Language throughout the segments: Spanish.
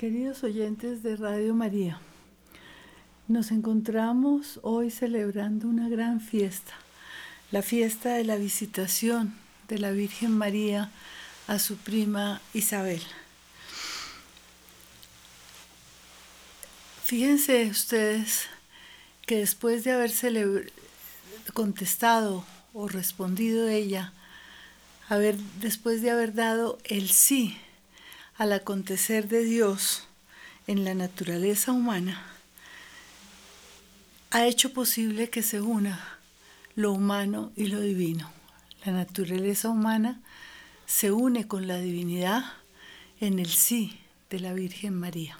Queridos oyentes de Radio María, nos encontramos hoy celebrando una gran fiesta, la fiesta de la visitación de la Virgen María a su prima Isabel. Fíjense ustedes que después de haber contestado o respondido ella, haber, después de haber dado el sí al acontecer de Dios en la naturaleza humana, ha hecho posible que se una lo humano y lo divino. La naturaleza humana se une con la divinidad en el sí de la Virgen María.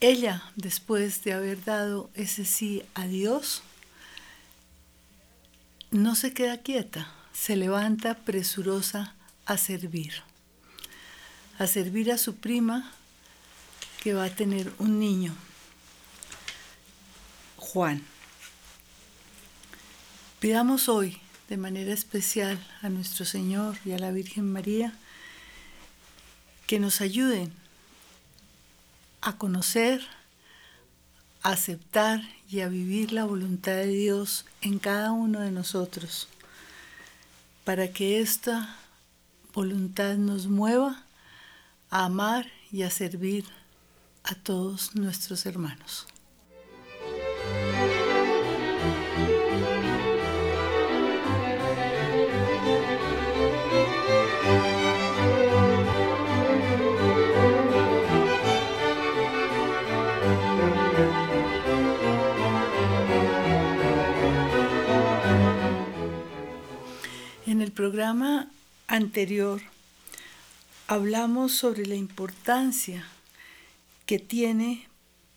Ella, después de haber dado ese sí a Dios, no se queda quieta, se levanta presurosa a servir, a servir a su prima que va a tener un niño, Juan. Pidamos hoy de manera especial a nuestro Señor y a la Virgen María que nos ayuden a conocer, a aceptar y a vivir la voluntad de Dios en cada uno de nosotros, para que esta voluntad nos mueva a amar y a servir a todos nuestros hermanos. En el programa anterior hablamos sobre la importancia que tiene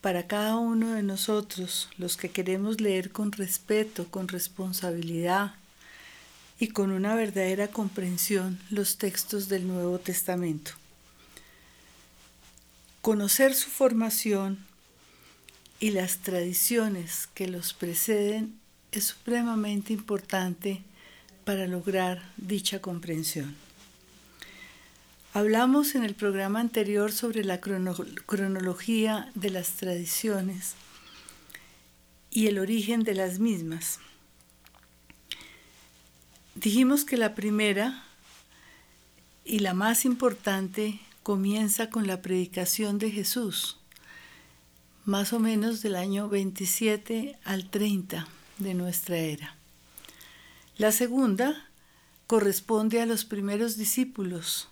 para cada uno de nosotros, los que queremos leer con respeto, con responsabilidad y con una verdadera comprensión los textos del Nuevo Testamento. Conocer su formación y las tradiciones que los preceden es supremamente importante para lograr dicha comprensión. Hablamos en el programa anterior sobre la cronología de las tradiciones y el origen de las mismas. Dijimos que la primera y la más importante comienza con la predicación de Jesús, más o menos del año 27 al 30 de nuestra era. La segunda corresponde a los primeros discípulos,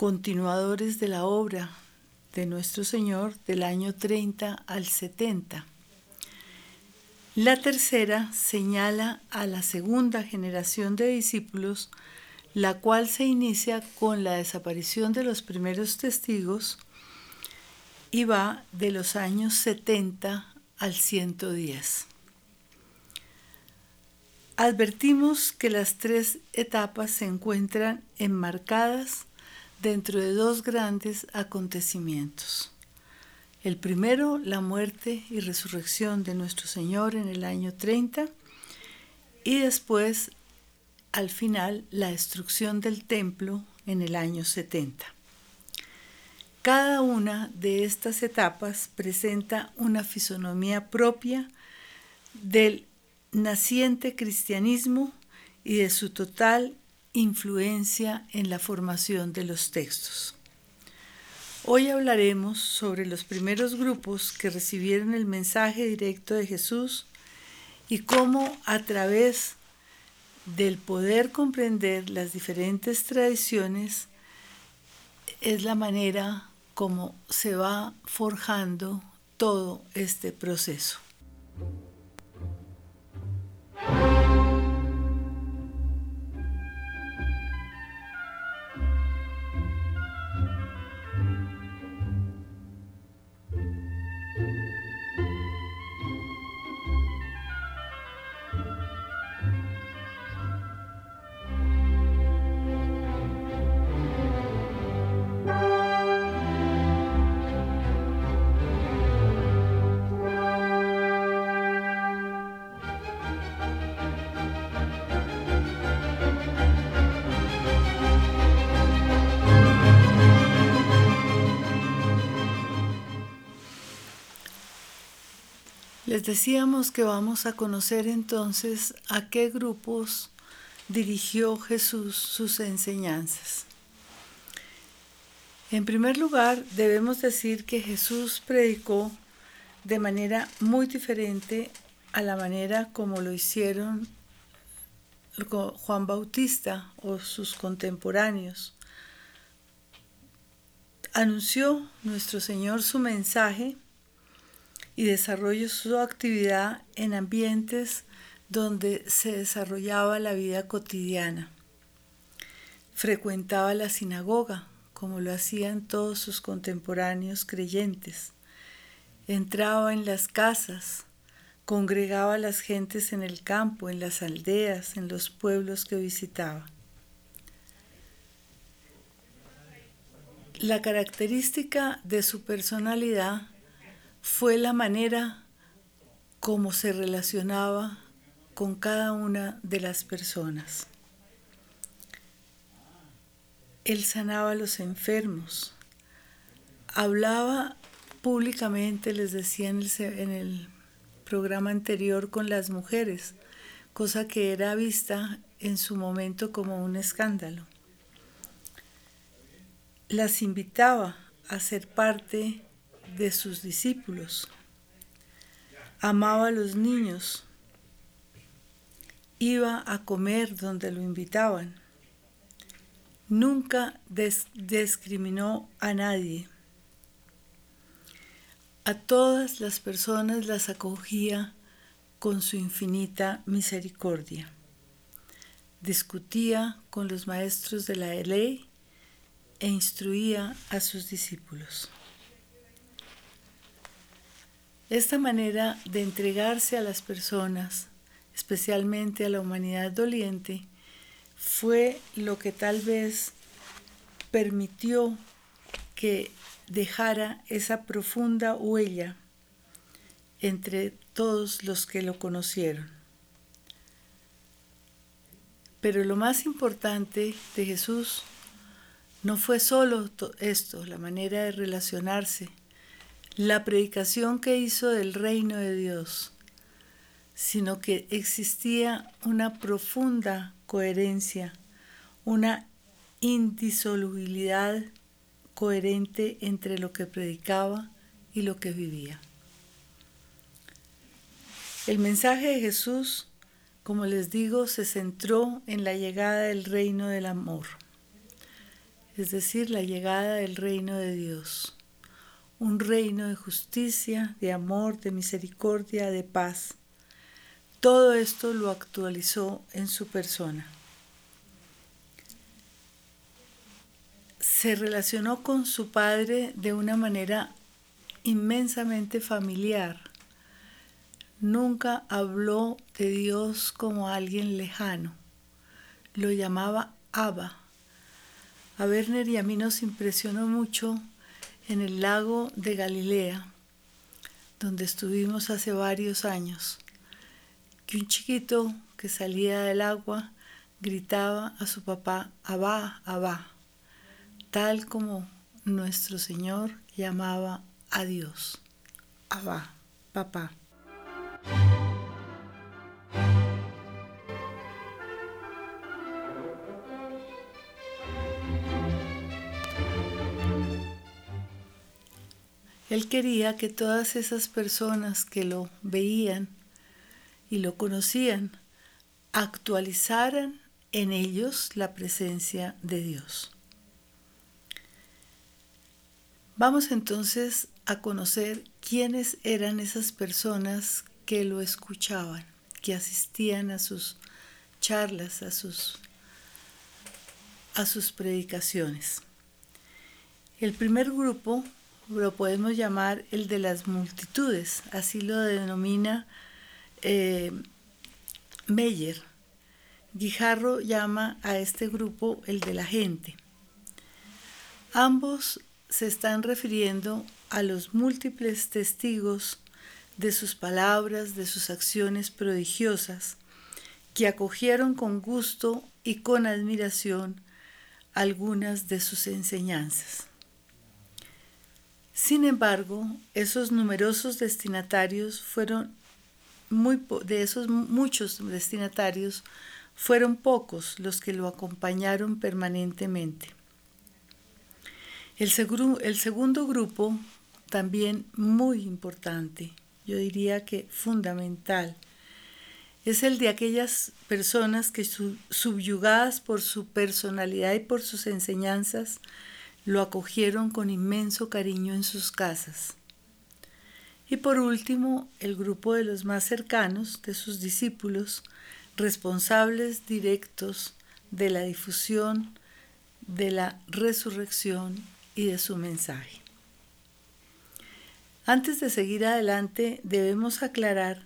continuadores de la obra de nuestro Señor del año 30 al 70. La tercera señala a la segunda generación de discípulos, la cual se inicia con la desaparición de los primeros testigos y va de los años 70 al 110. Advertimos que las tres etapas se encuentran enmarcadas dentro de dos grandes acontecimientos. El primero, la muerte y resurrección de nuestro Señor en el año 30 y después, al final, la destrucción del templo en el año 70. Cada una de estas etapas presenta una fisonomía propia del naciente cristianismo y de su total influencia en la formación de los textos. Hoy hablaremos sobre los primeros grupos que recibieron el mensaje directo de Jesús y cómo a través del poder comprender las diferentes tradiciones es la manera como se va forjando todo este proceso. Decíamos que vamos a conocer entonces a qué grupos dirigió Jesús sus enseñanzas. En primer lugar, debemos decir que Jesús predicó de manera muy diferente a la manera como lo hicieron Juan Bautista o sus contemporáneos. Anunció nuestro Señor su mensaje y desarrolló su actividad en ambientes donde se desarrollaba la vida cotidiana. Frecuentaba la sinagoga, como lo hacían todos sus contemporáneos creyentes. Entraba en las casas, congregaba a las gentes en el campo, en las aldeas, en los pueblos que visitaba. La característica de su personalidad fue la manera como se relacionaba con cada una de las personas. Él sanaba a los enfermos, hablaba públicamente, les decía en el, programa anterior, con las mujeres, cosa que era vista en su momento como un escándalo. Las invitaba a ser parte de sus discípulos. Amaba a los niños. Iba a comer donde lo invitaban. Nunca discriminó a nadie. A todas las personas las acogía con su infinita misericordia. Discutía con los maestros de la ley e instruía a sus discípulos. Esta manera de entregarse a las personas, especialmente a la humanidad doliente, fue lo que tal vez permitió que dejara esa profunda huella entre todos los que lo conocieron. Pero lo más importante de Jesús no fue solo esto, la manera de relacionarse, la predicación que hizo del reino de Dios, sino que existía una profunda coherencia, una indisolubilidad coherente entre lo que predicaba y lo que vivía. El mensaje de Jesús, como les digo, se centró en la llegada del reino del amor, es decir, la llegada del reino de Dios un reino de justicia, de amor, de misericordia, de paz. Todo esto lo actualizó en su persona. Se relacionó con su padre de una manera inmensamente familiar. Nunca habló de Dios como alguien lejano. Lo llamaba Abba. A Werner y a mí nos impresionó mucho en el lago de Galilea, donde estuvimos hace varios años, que un chiquito que salía del agua gritaba a su papá, Abba, Abba, tal como nuestro Señor llamaba a Dios, Abba, papá. Él quería que todas esas personas que lo veían y lo conocían actualizaran en ellos la presencia de Dios. Vamos entonces a conocer quiénes eran esas personas que lo escuchaban, que asistían a sus charlas, a sus, a sus predicaciones. El primer grupo lo podemos llamar el de las multitudes, así lo denomina eh, Meyer. Guijarro llama a este grupo el de la gente. Ambos se están refiriendo a los múltiples testigos de sus palabras, de sus acciones prodigiosas, que acogieron con gusto y con admiración algunas de sus enseñanzas. Sin embargo, esos numerosos destinatarios fueron muy de esos muchos destinatarios fueron pocos los que lo acompañaron permanentemente. El, el segundo grupo, también muy importante, yo diría que fundamental, es el de aquellas personas que subyugadas por su personalidad y por sus enseñanzas, lo acogieron con inmenso cariño en sus casas. Y por último, el grupo de los más cercanos, de sus discípulos, responsables directos de la difusión de la resurrección y de su mensaje. Antes de seguir adelante, debemos aclarar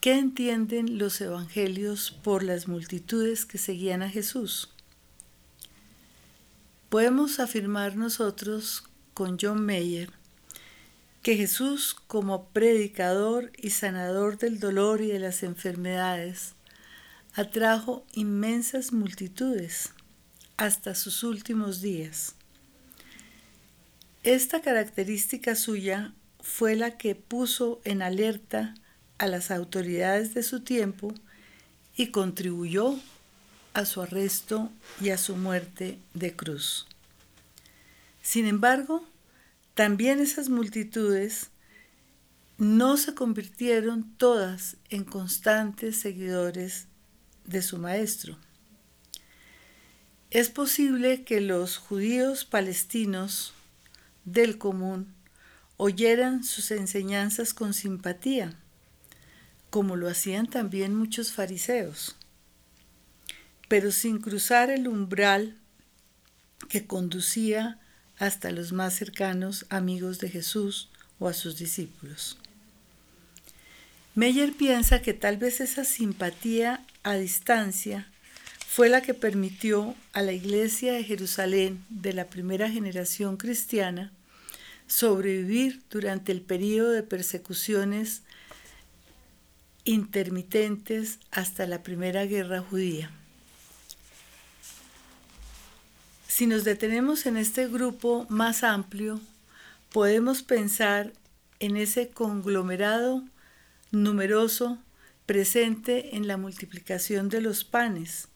qué entienden los evangelios por las multitudes que seguían a Jesús. Podemos afirmar nosotros con John Mayer que Jesús como predicador y sanador del dolor y de las enfermedades atrajo inmensas multitudes hasta sus últimos días. Esta característica suya fue la que puso en alerta a las autoridades de su tiempo y contribuyó a su arresto y a su muerte de cruz. Sin embargo, también esas multitudes no se convirtieron todas en constantes seguidores de su maestro. Es posible que los judíos palestinos del común oyeran sus enseñanzas con simpatía, como lo hacían también muchos fariseos pero sin cruzar el umbral que conducía hasta los más cercanos amigos de Jesús o a sus discípulos. Meyer piensa que tal vez esa simpatía a distancia fue la que permitió a la iglesia de Jerusalén de la primera generación cristiana sobrevivir durante el periodo de persecuciones intermitentes hasta la primera guerra judía. Si nos detenemos en este grupo más amplio, podemos pensar en ese conglomerado numeroso presente en la multiplicación de los panes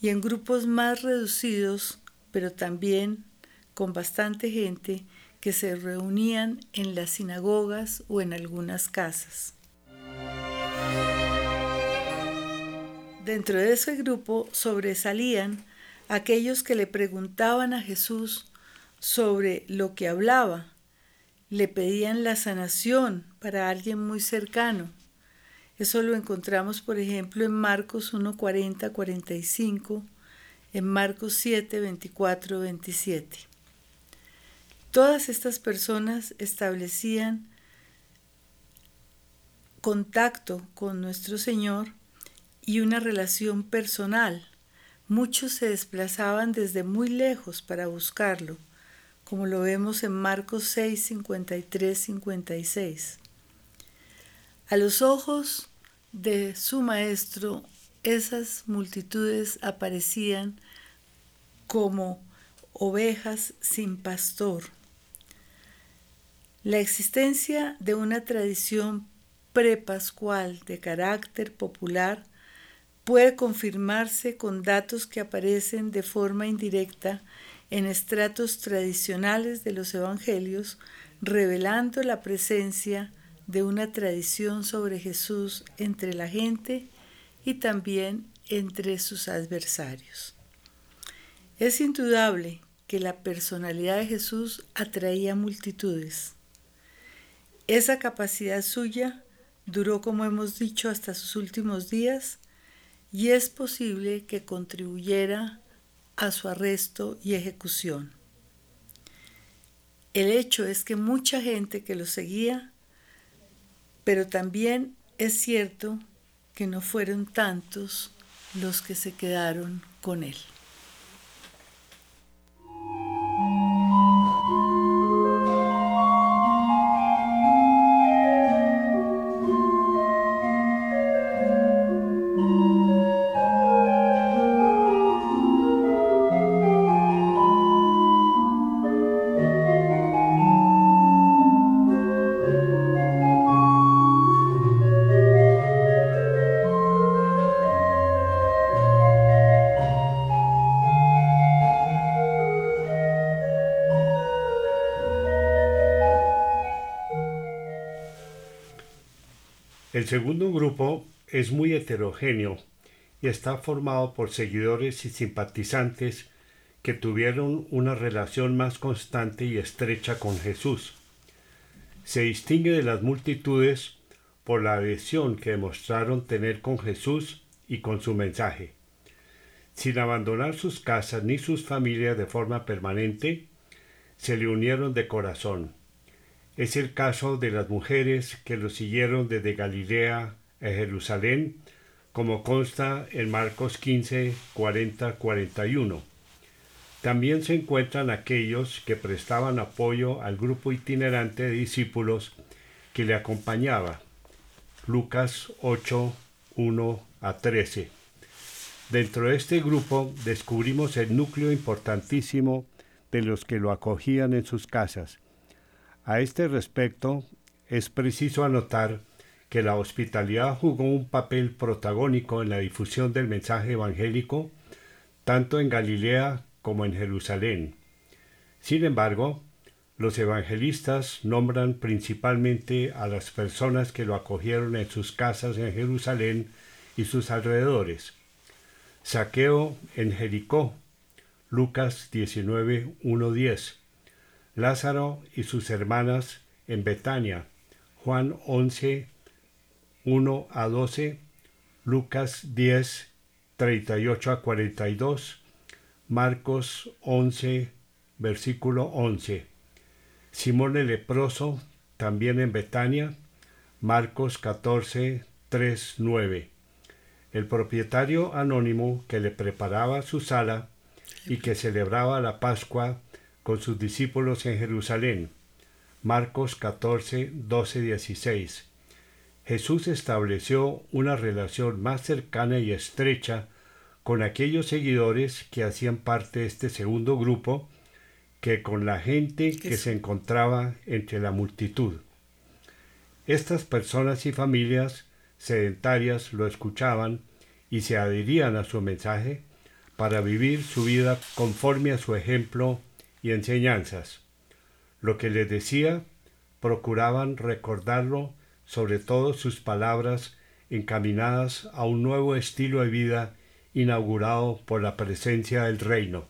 y en grupos más reducidos, pero también con bastante gente que se reunían en las sinagogas o en algunas casas. Dentro de ese grupo sobresalían aquellos que le preguntaban a Jesús sobre lo que hablaba, le pedían la sanación para alguien muy cercano. Eso lo encontramos, por ejemplo, en Marcos 1, 40, 45, en Marcos 7, 24, 27. Todas estas personas establecían contacto con nuestro Señor y una relación personal Muchos se desplazaban desde muy lejos para buscarlo, como lo vemos en Marcos 6, 53, 56. A los ojos de su maestro, esas multitudes aparecían como ovejas sin pastor. La existencia de una tradición prepascual de carácter popular puede confirmarse con datos que aparecen de forma indirecta en estratos tradicionales de los evangelios, revelando la presencia de una tradición sobre Jesús entre la gente y también entre sus adversarios. Es indudable que la personalidad de Jesús atraía multitudes. Esa capacidad suya duró, como hemos dicho, hasta sus últimos días y es posible que contribuyera a su arresto y ejecución. El hecho es que mucha gente que lo seguía, pero también es cierto que no fueron tantos los que se quedaron con él. El segundo grupo es muy heterogéneo y está formado por seguidores y simpatizantes que tuvieron una relación más constante y estrecha con Jesús. Se distingue de las multitudes por la adhesión que demostraron tener con Jesús y con su mensaje. Sin abandonar sus casas ni sus familias de forma permanente, se le unieron de corazón. Es el caso de las mujeres que lo siguieron desde Galilea a Jerusalén, como consta en Marcos 15, 40, 41. También se encuentran aquellos que prestaban apoyo al grupo itinerante de discípulos que le acompañaba. Lucas 8, 1 a 13. Dentro de este grupo descubrimos el núcleo importantísimo de los que lo acogían en sus casas. A este respecto, es preciso anotar que la hospitalidad jugó un papel protagónico en la difusión del mensaje evangélico, tanto en Galilea como en Jerusalén. Sin embargo, los evangelistas nombran principalmente a las personas que lo acogieron en sus casas en Jerusalén y sus alrededores. Saqueo en Jericó, Lucas 19, 10. Lázaro y sus hermanas en Betania, Juan 11, 1 a 12, Lucas 10, 38 a 42, Marcos 11, versículo 11. Simón el leproso, también en Betania, Marcos 14, 3, 9. El propietario anónimo que le preparaba su sala y que celebraba la Pascua con sus discípulos en Jerusalén. Marcos 14, 12, 16. Jesús estableció una relación más cercana y estrecha con aquellos seguidores que hacían parte de este segundo grupo que con la gente que se encontraba entre la multitud. Estas personas y familias sedentarias lo escuchaban y se adherían a su mensaje para vivir su vida conforme a su ejemplo y enseñanzas. Lo que les decía, procuraban recordarlo, sobre todo sus palabras encaminadas a un nuevo estilo de vida inaugurado por la presencia del reino.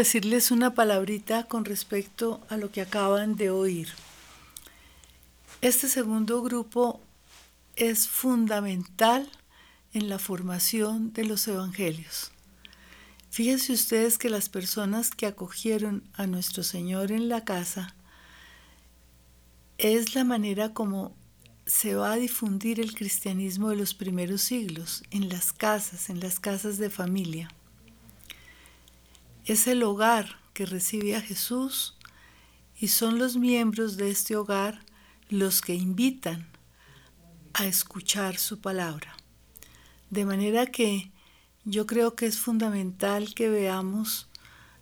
Decirles una palabrita con respecto a lo que acaban de oír. Este segundo grupo es fundamental en la formación de los evangelios. Fíjense ustedes que las personas que acogieron a nuestro Señor en la casa es la manera como se va a difundir el cristianismo de los primeros siglos, en las casas, en las casas de familia. Es el hogar que recibe a Jesús y son los miembros de este hogar los que invitan a escuchar su palabra. De manera que yo creo que es fundamental que veamos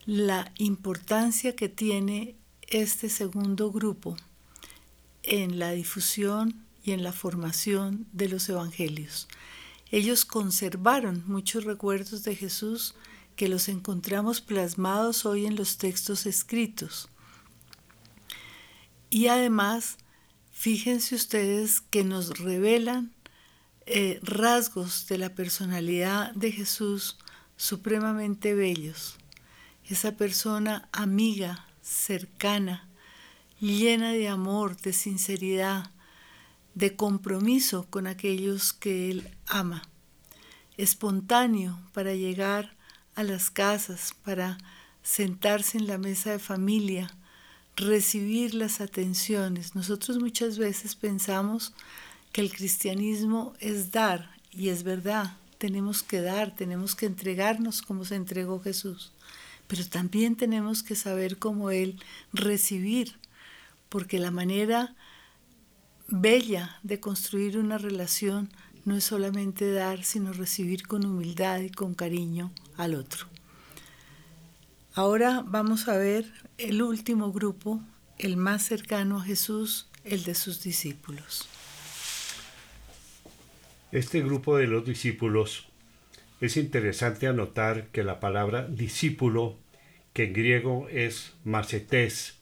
la importancia que tiene este segundo grupo en la difusión y en la formación de los evangelios. Ellos conservaron muchos recuerdos de Jesús que los encontramos plasmados hoy en los textos escritos. Y además, fíjense ustedes que nos revelan eh, rasgos de la personalidad de Jesús supremamente bellos. Esa persona amiga, cercana, llena de amor, de sinceridad, de compromiso con aquellos que Él ama, espontáneo para llegar a las casas para sentarse en la mesa de familia, recibir las atenciones. Nosotros muchas veces pensamos que el cristianismo es dar, y es verdad, tenemos que dar, tenemos que entregarnos como se entregó Jesús. pero también tenemos que saber como Él recibir, porque la manera bella de construir una relación no es solamente dar, sino recibir con humildad y con cariño al otro. Ahora vamos a ver el último grupo, el más cercano a Jesús, el de sus discípulos. Este grupo de los discípulos es interesante anotar que la palabra discípulo, que en griego es macetés,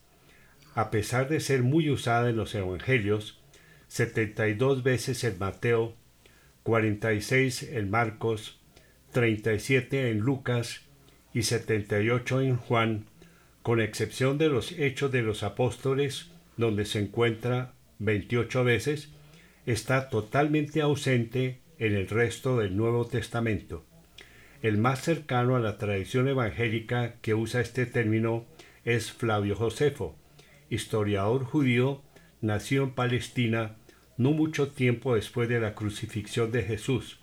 a pesar de ser muy usada en los evangelios, 72 veces en Mateo, 46 en Marcos, 37 en Lucas y 78 en Juan, con excepción de los Hechos de los Apóstoles, donde se encuentra 28 veces, está totalmente ausente en el resto del Nuevo Testamento. El más cercano a la tradición evangélica que usa este término es Flavio Josefo, historiador judío, nació en Palestina no mucho tiempo después de la crucifixión de Jesús.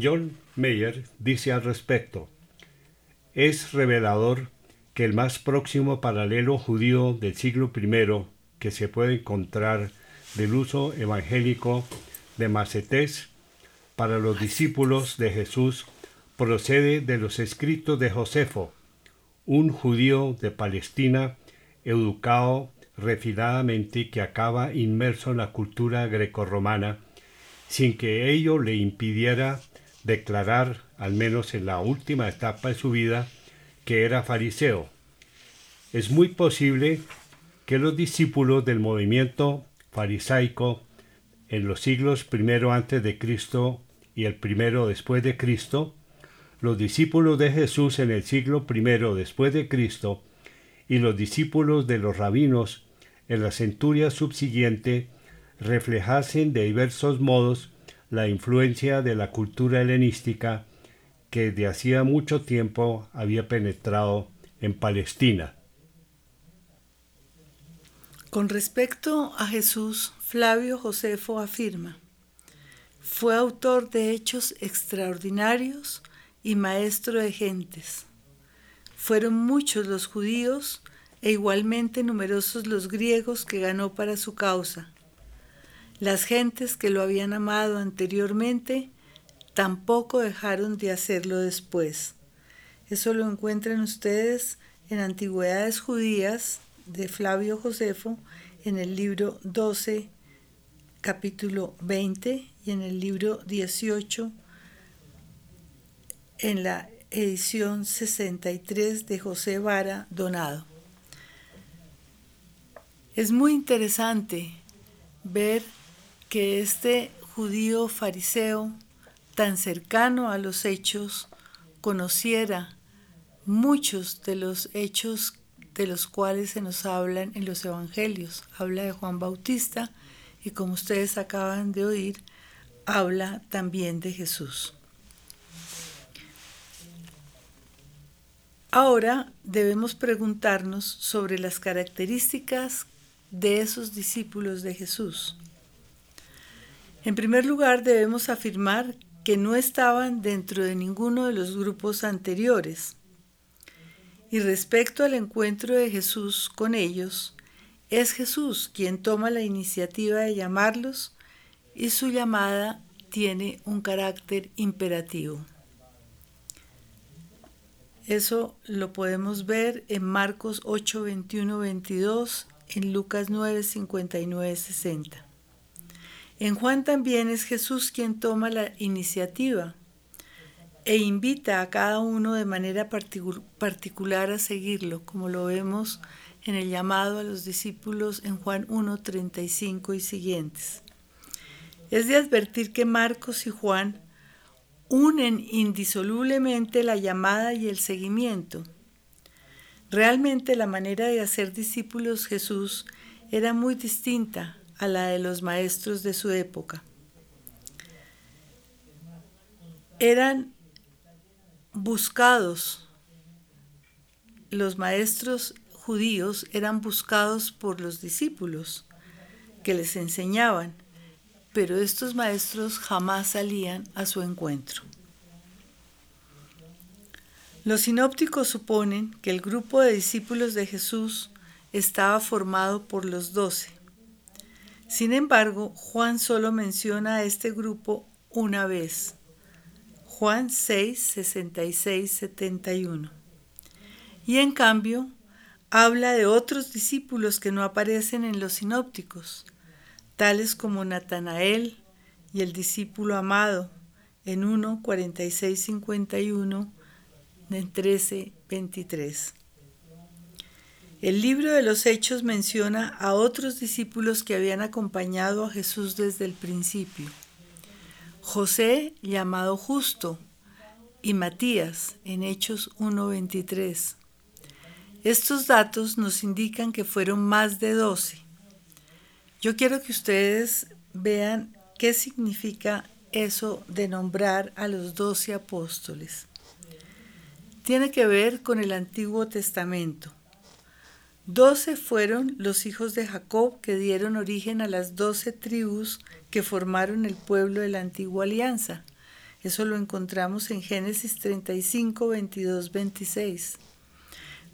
John Mayer dice al respecto, es revelador que el más próximo paralelo judío del siglo I que se puede encontrar del uso evangélico de macetés para los discípulos de Jesús procede de los escritos de Josefo, un judío de Palestina educado refinadamente que acaba inmerso en la cultura grecorromana sin que ello le impidiera declarar, al menos en la última etapa de su vida, que era fariseo. Es muy posible que los discípulos del movimiento farisaico en los siglos primero antes de Cristo y el primero después de Cristo, los discípulos de Jesús en el siglo primero después de Cristo y los discípulos de los rabinos en la centuria subsiguiente reflejasen de diversos modos la influencia de la cultura helenística que de hacía mucho tiempo había penetrado en Palestina. Con respecto a Jesús, Flavio Josefo afirma, fue autor de hechos extraordinarios y maestro de gentes. Fueron muchos los judíos e igualmente numerosos los griegos que ganó para su causa. Las gentes que lo habían amado anteriormente tampoco dejaron de hacerlo después. Eso lo encuentran ustedes en Antigüedades Judías de Flavio Josefo, en el libro 12, capítulo 20, y en el libro 18, en la edición 63 de José Vara Donado. Es muy interesante ver que este judío fariseo tan cercano a los hechos conociera muchos de los hechos de los cuales se nos hablan en los evangelios. Habla de Juan Bautista y como ustedes acaban de oír, habla también de Jesús. Ahora debemos preguntarnos sobre las características de esos discípulos de Jesús. En primer lugar, debemos afirmar que no estaban dentro de ninguno de los grupos anteriores. Y respecto al encuentro de Jesús con ellos, es Jesús quien toma la iniciativa de llamarlos y su llamada tiene un carácter imperativo. Eso lo podemos ver en Marcos 8, 21, 22 en Lucas 9, 59, 60. En Juan también es Jesús quien toma la iniciativa e invita a cada uno de manera particular a seguirlo, como lo vemos en el llamado a los discípulos en Juan 1, 35 y siguientes. Es de advertir que Marcos y Juan unen indisolublemente la llamada y el seguimiento Realmente la manera de hacer discípulos Jesús era muy distinta a la de los maestros de su época. Eran buscados, los maestros judíos eran buscados por los discípulos que les enseñaban, pero estos maestros jamás salían a su encuentro. Los sinópticos suponen que el grupo de discípulos de Jesús estaba formado por los doce. Sin embargo, Juan solo menciona a este grupo una vez. Juan 6, 66, 71. Y en cambio, habla de otros discípulos que no aparecen en los sinópticos, tales como Natanael y el discípulo amado en 1, 46, 51, en 13, 23. El libro de los Hechos menciona a otros discípulos que habían acompañado a Jesús desde el principio. José, llamado Justo, y Matías, en Hechos 1.23. Estos datos nos indican que fueron más de 12. Yo quiero que ustedes vean qué significa eso de nombrar a los doce apóstoles. Tiene que ver con el Antiguo Testamento. Doce fueron los hijos de Jacob que dieron origen a las doce tribus que formaron el pueblo de la antigua alianza. Eso lo encontramos en Génesis 35, 22, 26.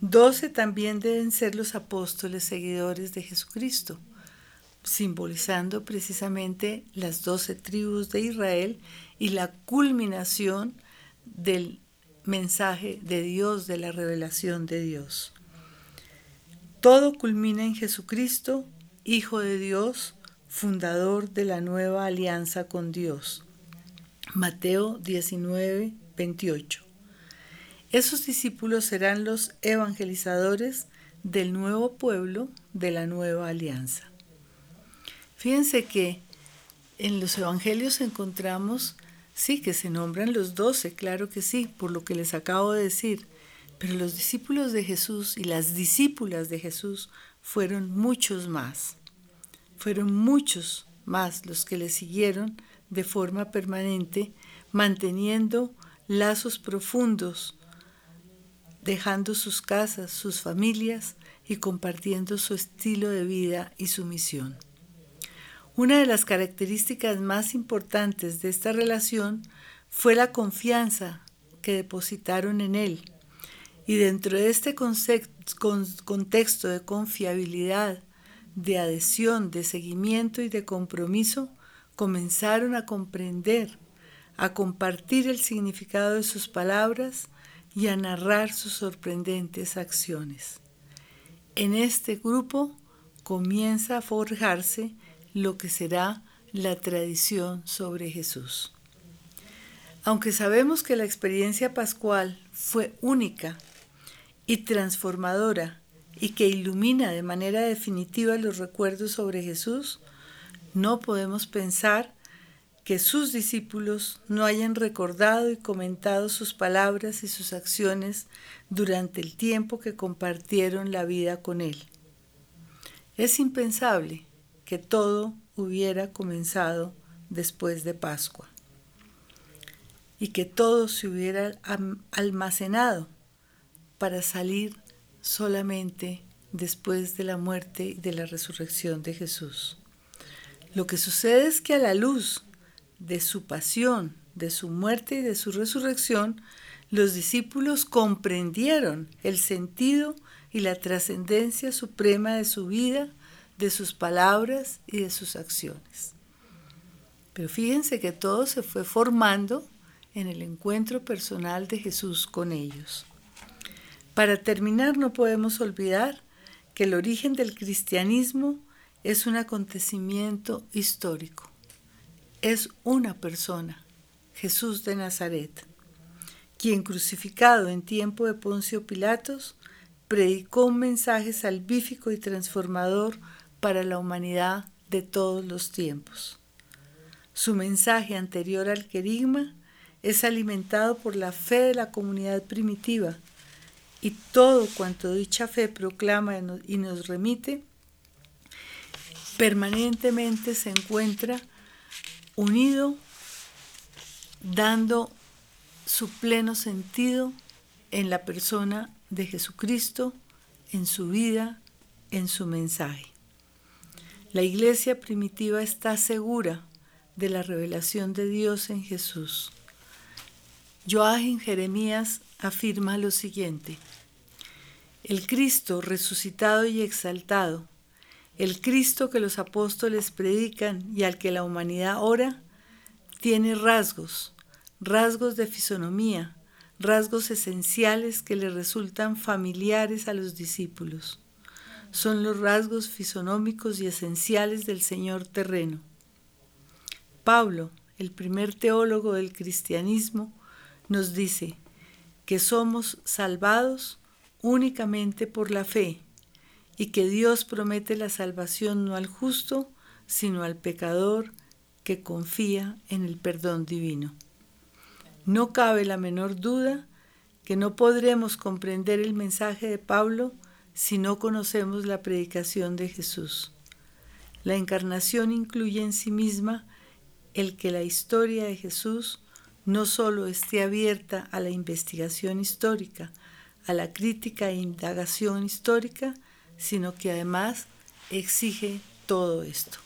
Doce también deben ser los apóstoles seguidores de Jesucristo, simbolizando precisamente las doce tribus de Israel y la culminación del mensaje de Dios, de la revelación de Dios. Todo culmina en Jesucristo, Hijo de Dios, fundador de la nueva alianza con Dios. Mateo 19, 28. Esos discípulos serán los evangelizadores del nuevo pueblo de la nueva alianza. Fíjense que en los evangelios encontramos, sí, que se nombran los doce, claro que sí, por lo que les acabo de decir, pero los discípulos de Jesús y las discípulas de Jesús fueron muchos más. Fueron muchos más los que le siguieron de forma permanente, manteniendo lazos profundos, dejando sus casas, sus familias y compartiendo su estilo de vida y su misión. Una de las características más importantes de esta relación fue la confianza que depositaron en él y dentro de este contexto de confiabilidad, de adhesión, de seguimiento y de compromiso, comenzaron a comprender, a compartir el significado de sus palabras y a narrar sus sorprendentes acciones. En este grupo comienza a forjarse lo que será la tradición sobre Jesús. Aunque sabemos que la experiencia pascual fue única y transformadora y que ilumina de manera definitiva los recuerdos sobre Jesús, no podemos pensar que sus discípulos no hayan recordado y comentado sus palabras y sus acciones durante el tiempo que compartieron la vida con Él. Es impensable que todo hubiera comenzado después de Pascua y que todo se hubiera almacenado para salir solamente después de la muerte y de la resurrección de Jesús. Lo que sucede es que a la luz de su pasión, de su muerte y de su resurrección, los discípulos comprendieron el sentido y la trascendencia suprema de su vida, de sus palabras y de sus acciones. Pero fíjense que todo se fue formando en el encuentro personal de Jesús con ellos. Para terminar, no podemos olvidar que el origen del cristianismo es un acontecimiento histórico. Es una persona, Jesús de Nazaret, quien crucificado en tiempo de Poncio Pilatos, predicó un mensaje salvífico y transformador para la humanidad de todos los tiempos. Su mensaje anterior al querigma es alimentado por la fe de la comunidad primitiva, y todo cuanto dicha fe proclama y nos remite, permanentemente se encuentra unido, dando su pleno sentido en la persona de Jesucristo, en su vida, en su mensaje. La iglesia primitiva está segura de la revelación de Dios en Jesús. Joachim Jeremías afirma lo siguiente. El Cristo resucitado y exaltado, el Cristo que los apóstoles predican y al que la humanidad ora, tiene rasgos, rasgos de fisonomía, rasgos esenciales que le resultan familiares a los discípulos. Son los rasgos fisonómicos y esenciales del Señor terreno. Pablo, el primer teólogo del cristianismo, nos dice que somos salvados únicamente por la fe y que Dios promete la salvación no al justo, sino al pecador que confía en el perdón divino. No cabe la menor duda que no podremos comprender el mensaje de Pablo si no conocemos la predicación de Jesús. La encarnación incluye en sí misma el que la historia de Jesús no solo esté abierta a la investigación histórica, a la crítica e indagación histórica, sino que además exige todo esto.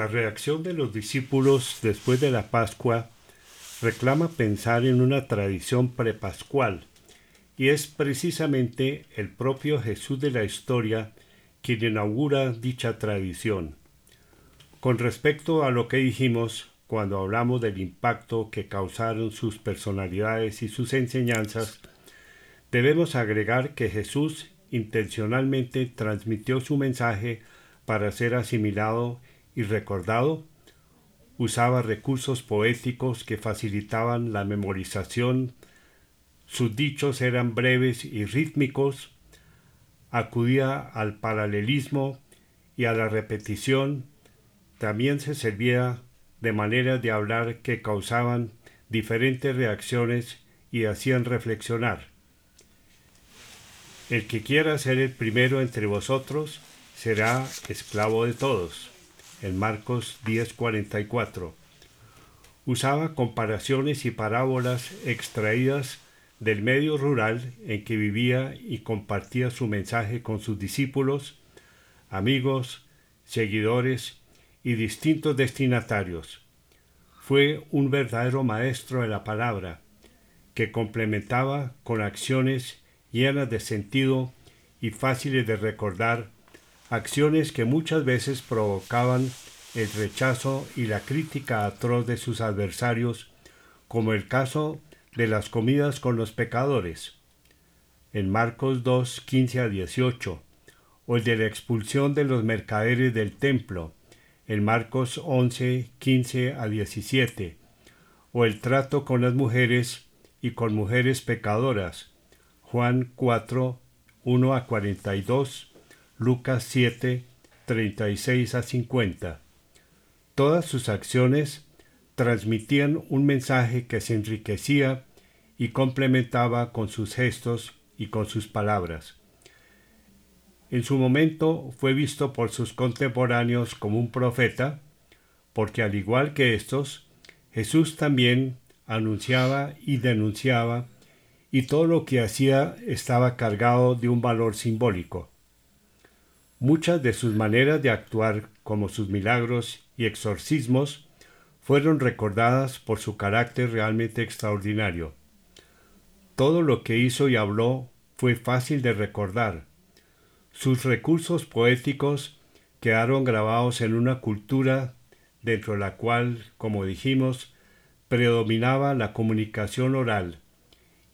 La reacción de los discípulos después de la Pascua reclama pensar en una tradición prepascual, y es precisamente el propio Jesús de la historia quien inaugura dicha tradición. Con respecto a lo que dijimos cuando hablamos del impacto que causaron sus personalidades y sus enseñanzas, debemos agregar que Jesús intencionalmente transmitió su mensaje para ser asimilado y recordado, usaba recursos poéticos que facilitaban la memorización, sus dichos eran breves y rítmicos, acudía al paralelismo y a la repetición, también se servía de maneras de hablar que causaban diferentes reacciones y hacían reflexionar. El que quiera ser el primero entre vosotros será esclavo de todos en Marcos 10:44. Usaba comparaciones y parábolas extraídas del medio rural en que vivía y compartía su mensaje con sus discípulos, amigos, seguidores y distintos destinatarios. Fue un verdadero maestro de la palabra, que complementaba con acciones llenas de sentido y fáciles de recordar acciones que muchas veces provocaban el rechazo y la crítica atroz de sus adversarios, como el caso de las comidas con los pecadores, en Marcos 2, 15 a 18, o el de la expulsión de los mercaderes del templo, en Marcos 11, 15 a 17, o el trato con las mujeres y con mujeres pecadoras, Juan 4, 1 a 42, Lucas 7, 36 a 50. Todas sus acciones transmitían un mensaje que se enriquecía y complementaba con sus gestos y con sus palabras. En su momento fue visto por sus contemporáneos como un profeta, porque al igual que estos, Jesús también anunciaba y denunciaba, y todo lo que hacía estaba cargado de un valor simbólico. Muchas de sus maneras de actuar, como sus milagros y exorcismos, fueron recordadas por su carácter realmente extraordinario. Todo lo que hizo y habló fue fácil de recordar. Sus recursos poéticos quedaron grabados en una cultura dentro de la cual, como dijimos, predominaba la comunicación oral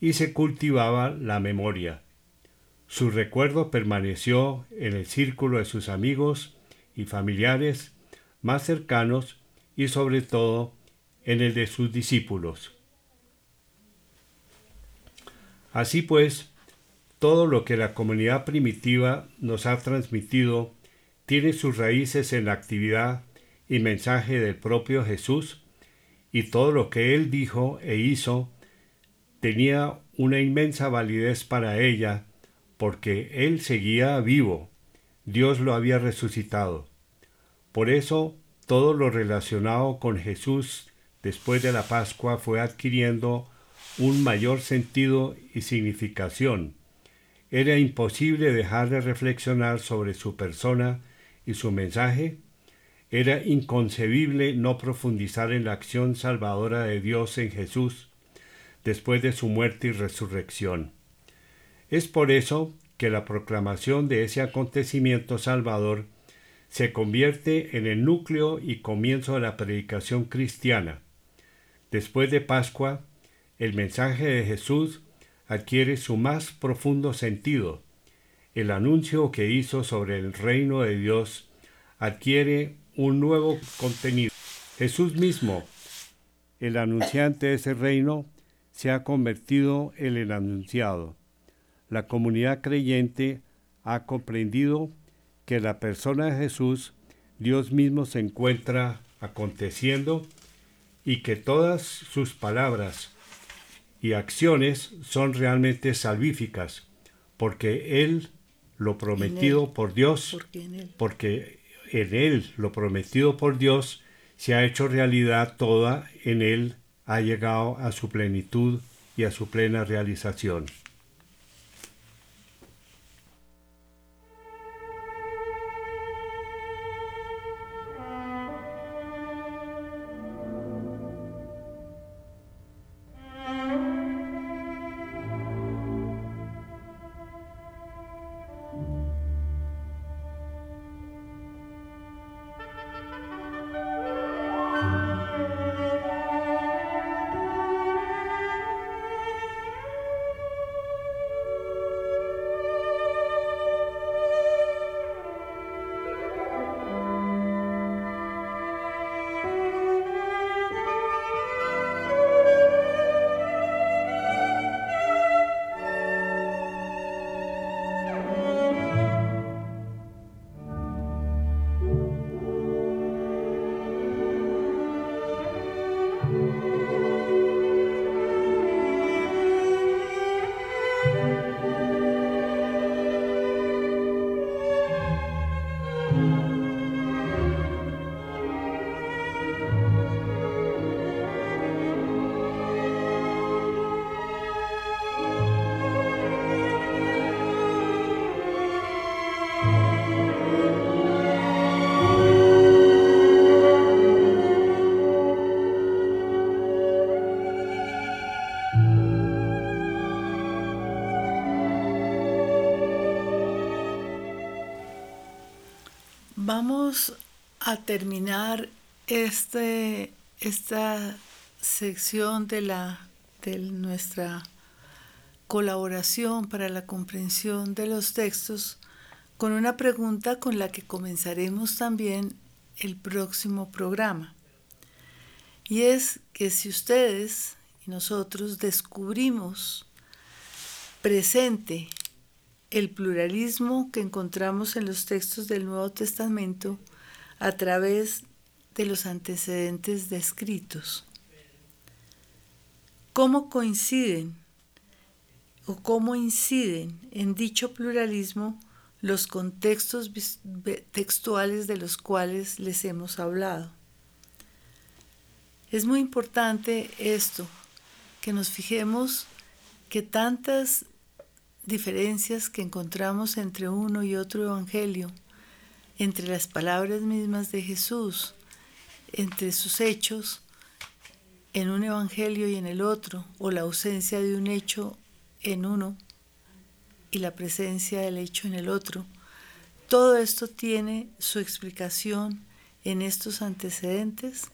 y se cultivaba la memoria. Su recuerdo permaneció en el círculo de sus amigos y familiares más cercanos y sobre todo en el de sus discípulos. Así pues, todo lo que la comunidad primitiva nos ha transmitido tiene sus raíces en la actividad y mensaje del propio Jesús, y todo lo que él dijo e hizo tenía una inmensa validez para ella, porque él seguía vivo, Dios lo había resucitado. Por eso todo lo relacionado con Jesús después de la Pascua fue adquiriendo un mayor sentido y significación. Era imposible dejar de reflexionar sobre su persona y su mensaje. Era inconcebible no profundizar en la acción salvadora de Dios en Jesús después de su muerte y resurrección. Es por eso que la proclamación de ese acontecimiento salvador se convierte en el núcleo y comienzo de la predicación cristiana. Después de Pascua, el mensaje de Jesús adquiere su más profundo sentido. El anuncio que hizo sobre el reino de Dios adquiere un nuevo contenido. Jesús mismo, el anunciante de ese reino, se ha convertido en el anunciado. La comunidad creyente ha comprendido que la persona de Jesús, Dios mismo se encuentra aconteciendo y que todas sus palabras y acciones son realmente salvíficas, porque Él lo prometido por Dios, porque en, él. porque en Él lo prometido por Dios se ha hecho realidad toda, en Él ha llegado a su plenitud y a su plena realización. Vamos a terminar este, esta sección de, la, de nuestra colaboración para la comprensión de los textos con una pregunta con la que comenzaremos también el próximo programa. Y es que si ustedes y nosotros descubrimos presente el pluralismo que encontramos en los textos del Nuevo Testamento a través de los antecedentes descritos. ¿Cómo coinciden o cómo inciden en dicho pluralismo los contextos textuales de los cuales les hemos hablado? Es muy importante esto, que nos fijemos que tantas diferencias que encontramos entre uno y otro evangelio, entre las palabras mismas de Jesús, entre sus hechos en un evangelio y en el otro, o la ausencia de un hecho en uno y la presencia del hecho en el otro. Todo esto tiene su explicación en estos antecedentes.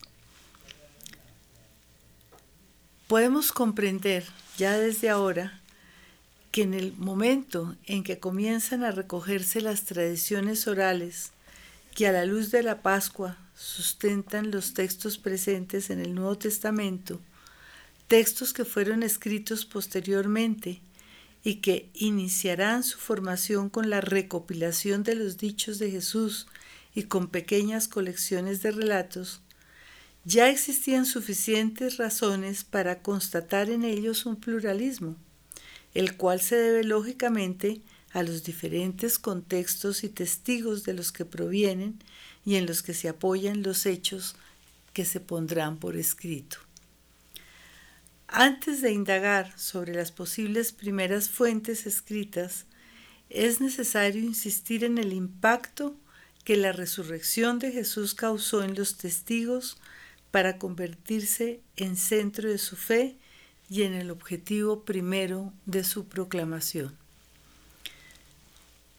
Podemos comprender ya desde ahora que en el momento en que comienzan a recogerse las tradiciones orales que a la luz de la Pascua sustentan los textos presentes en el Nuevo Testamento, textos que fueron escritos posteriormente y que iniciarán su formación con la recopilación de los dichos de Jesús y con pequeñas colecciones de relatos, ya existían suficientes razones para constatar en ellos un pluralismo el cual se debe lógicamente a los diferentes contextos y testigos de los que provienen y en los que se apoyan los hechos que se pondrán por escrito. Antes de indagar sobre las posibles primeras fuentes escritas, es necesario insistir en el impacto que la resurrección de Jesús causó en los testigos para convertirse en centro de su fe y en el objetivo primero de su proclamación.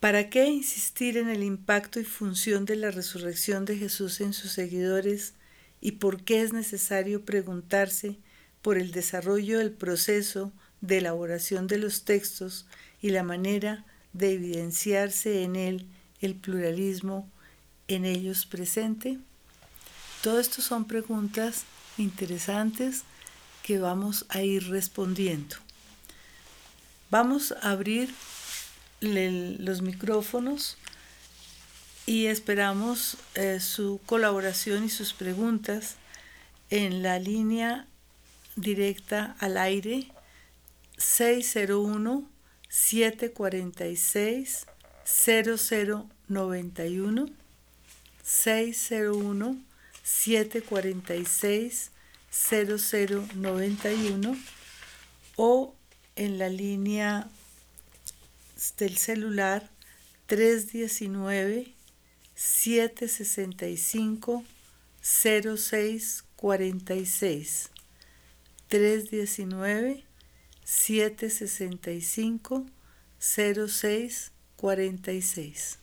¿Para qué insistir en el impacto y función de la resurrección de Jesús en sus seguidores y por qué es necesario preguntarse por el desarrollo del proceso de elaboración de los textos y la manera de evidenciarse en él el pluralismo en ellos presente? Todo esto son preguntas interesantes que vamos a ir respondiendo. Vamos a abrir los micrófonos y esperamos eh, su colaboración y sus preguntas en la línea directa al aire 601 746 0091 601 746 0091 o en la línea del celular 319 765 0646 319 765 0646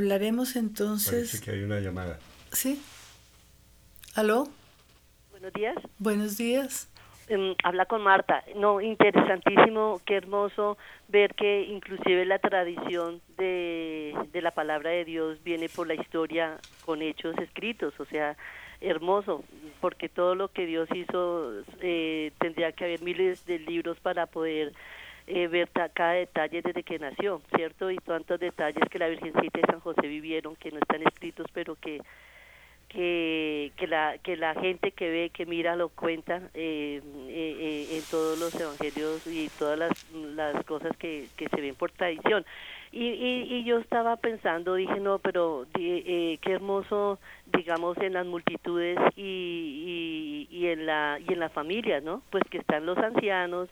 Hablaremos entonces. Parece que hay una llamada. Sí. ¿Aló? Buenos días. Buenos días. Em, habla con Marta. No, interesantísimo, qué hermoso ver que inclusive la tradición de, de la palabra de Dios viene por la historia con hechos escritos, o sea, hermoso, porque todo lo que Dios hizo eh, tendría que haber miles de libros para poder eh, ver cada detalle desde que nació, ¿cierto? Y tantos detalles que la Virgencita y San José vivieron que no están escritos, pero que que, que la que la gente que ve, que mira, lo cuenta eh, eh, en todos los evangelios y todas las, las cosas que, que se ven por tradición. Y, y, yo estaba pensando, dije, no, pero qué hermoso, digamos, en las multitudes y, y, y, en la, y en la familia, ¿no? Pues que están los ancianos,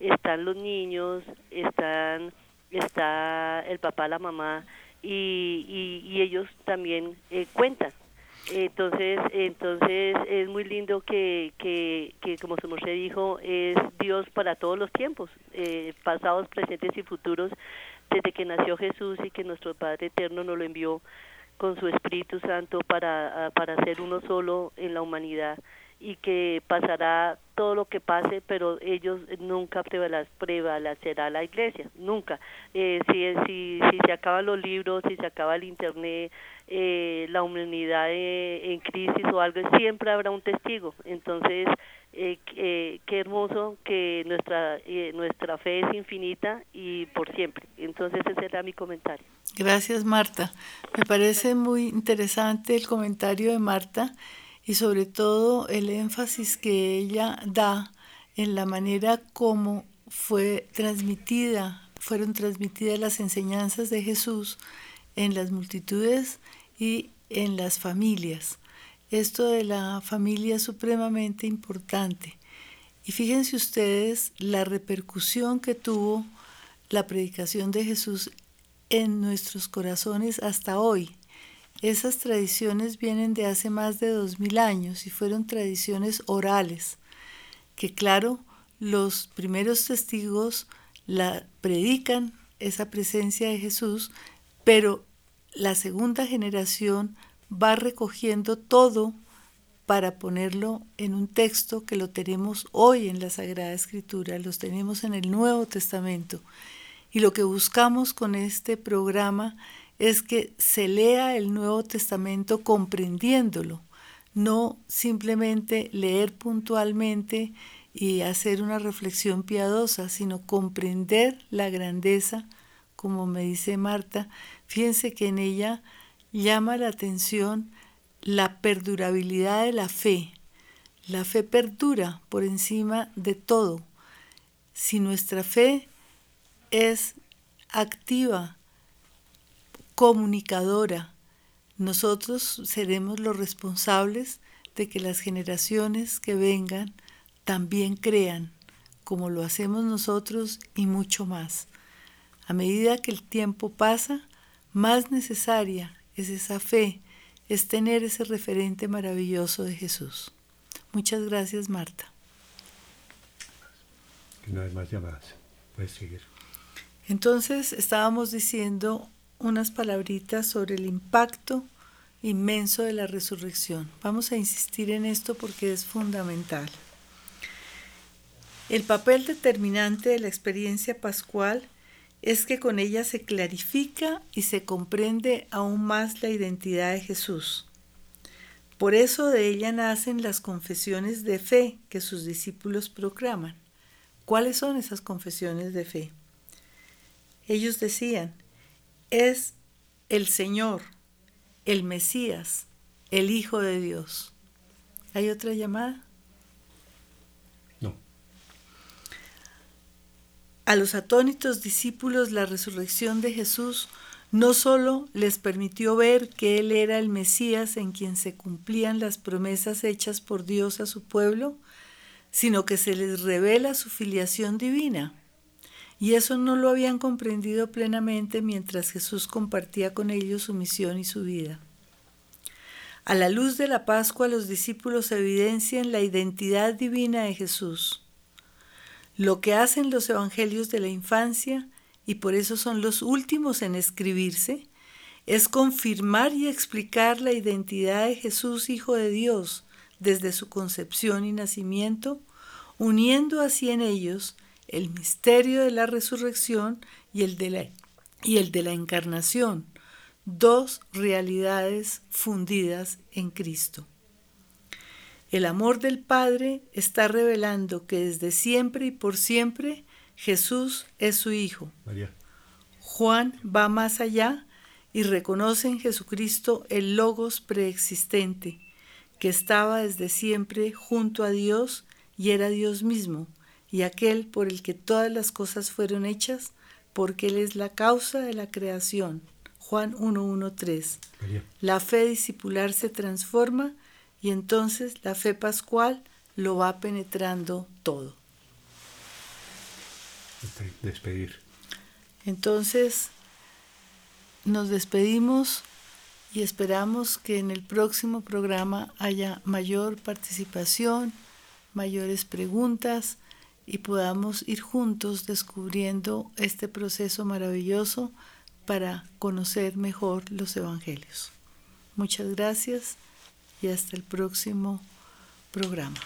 están los niños, están está el papá, la mamá y, y, ellos también eh, cuentan. Entonces, entonces es muy lindo que, que, que como se nos dijo, es Dios para todos los tiempos, eh, pasados, presentes y futuros, desde que nació Jesús y que nuestro Padre Eterno nos lo envió con su Espíritu Santo para, para ser uno solo en la humanidad y que pasará todo lo que pase, pero ellos nunca prevalecerá la iglesia, nunca. Eh, si, si, si se acaban los libros, si se acaba el internet, eh, la humanidad eh, en crisis o algo, siempre habrá un testigo. Entonces, eh, qué hermoso que nuestra, eh, nuestra fe es infinita y por siempre. Entonces ese era mi comentario. Gracias Marta. Me parece muy interesante el comentario de Marta y sobre todo el énfasis que ella da en la manera como fue transmitida, fueron transmitidas las enseñanzas de Jesús en las multitudes y en las familias. Esto de la familia es supremamente importante. Y fíjense ustedes la repercusión que tuvo la predicación de Jesús en nuestros corazones hasta hoy. Esas tradiciones vienen de hace más de dos mil años y fueron tradiciones orales, que claro, los primeros testigos la predican esa presencia de Jesús, pero la segunda generación va recogiendo todo para ponerlo en un texto que lo tenemos hoy en la Sagrada Escritura, los tenemos en el Nuevo Testamento. Y lo que buscamos con este programa es que se lea el Nuevo Testamento comprendiéndolo, no simplemente leer puntualmente y hacer una reflexión piadosa, sino comprender la grandeza, como me dice Marta. Fíjense que en ella llama la atención la perdurabilidad de la fe. La fe perdura por encima de todo. Si nuestra fe es activa, comunicadora, nosotros seremos los responsables de que las generaciones que vengan también crean, como lo hacemos nosotros y mucho más. A medida que el tiempo pasa, más necesaria es esa fe, es tener ese referente maravilloso de Jesús. Muchas gracias, Marta. No hay más llamadas. Puedes seguir. Entonces estábamos diciendo unas palabritas sobre el impacto inmenso de la resurrección. Vamos a insistir en esto porque es fundamental. El papel determinante de la experiencia pascual es que con ella se clarifica y se comprende aún más la identidad de Jesús. Por eso de ella nacen las confesiones de fe que sus discípulos proclaman. ¿Cuáles son esas confesiones de fe? Ellos decían, es el Señor, el Mesías, el Hijo de Dios. ¿Hay otra llamada? A los atónitos discípulos la resurrección de Jesús no solo les permitió ver que Él era el Mesías en quien se cumplían las promesas hechas por Dios a su pueblo, sino que se les revela su filiación divina. Y eso no lo habían comprendido plenamente mientras Jesús compartía con ellos su misión y su vida. A la luz de la Pascua los discípulos evidencian la identidad divina de Jesús lo que hacen los evangelios de la infancia, y por eso son los últimos en escribirse, es confirmar y explicar la identidad de Jesús, Hijo de Dios, desde su concepción y nacimiento, uniendo así en ellos el misterio de la resurrección y el de la, y el de la encarnación, dos realidades fundidas en Cristo. El amor del Padre está revelando que desde siempre y por siempre Jesús es su Hijo. Juan va más allá y reconoce en Jesucristo el Logos preexistente, que estaba desde siempre junto a Dios y era Dios mismo, y aquel por el que todas las cosas fueron hechas, porque Él es la causa de la creación. Juan 1.1.3. La fe discipular se transforma y entonces la fe pascual lo va penetrando todo. Despedir. Entonces, nos despedimos y esperamos que en el próximo programa haya mayor participación, mayores preguntas y podamos ir juntos descubriendo este proceso maravilloso para conocer mejor los evangelios. Muchas gracias y hasta el próximo programa.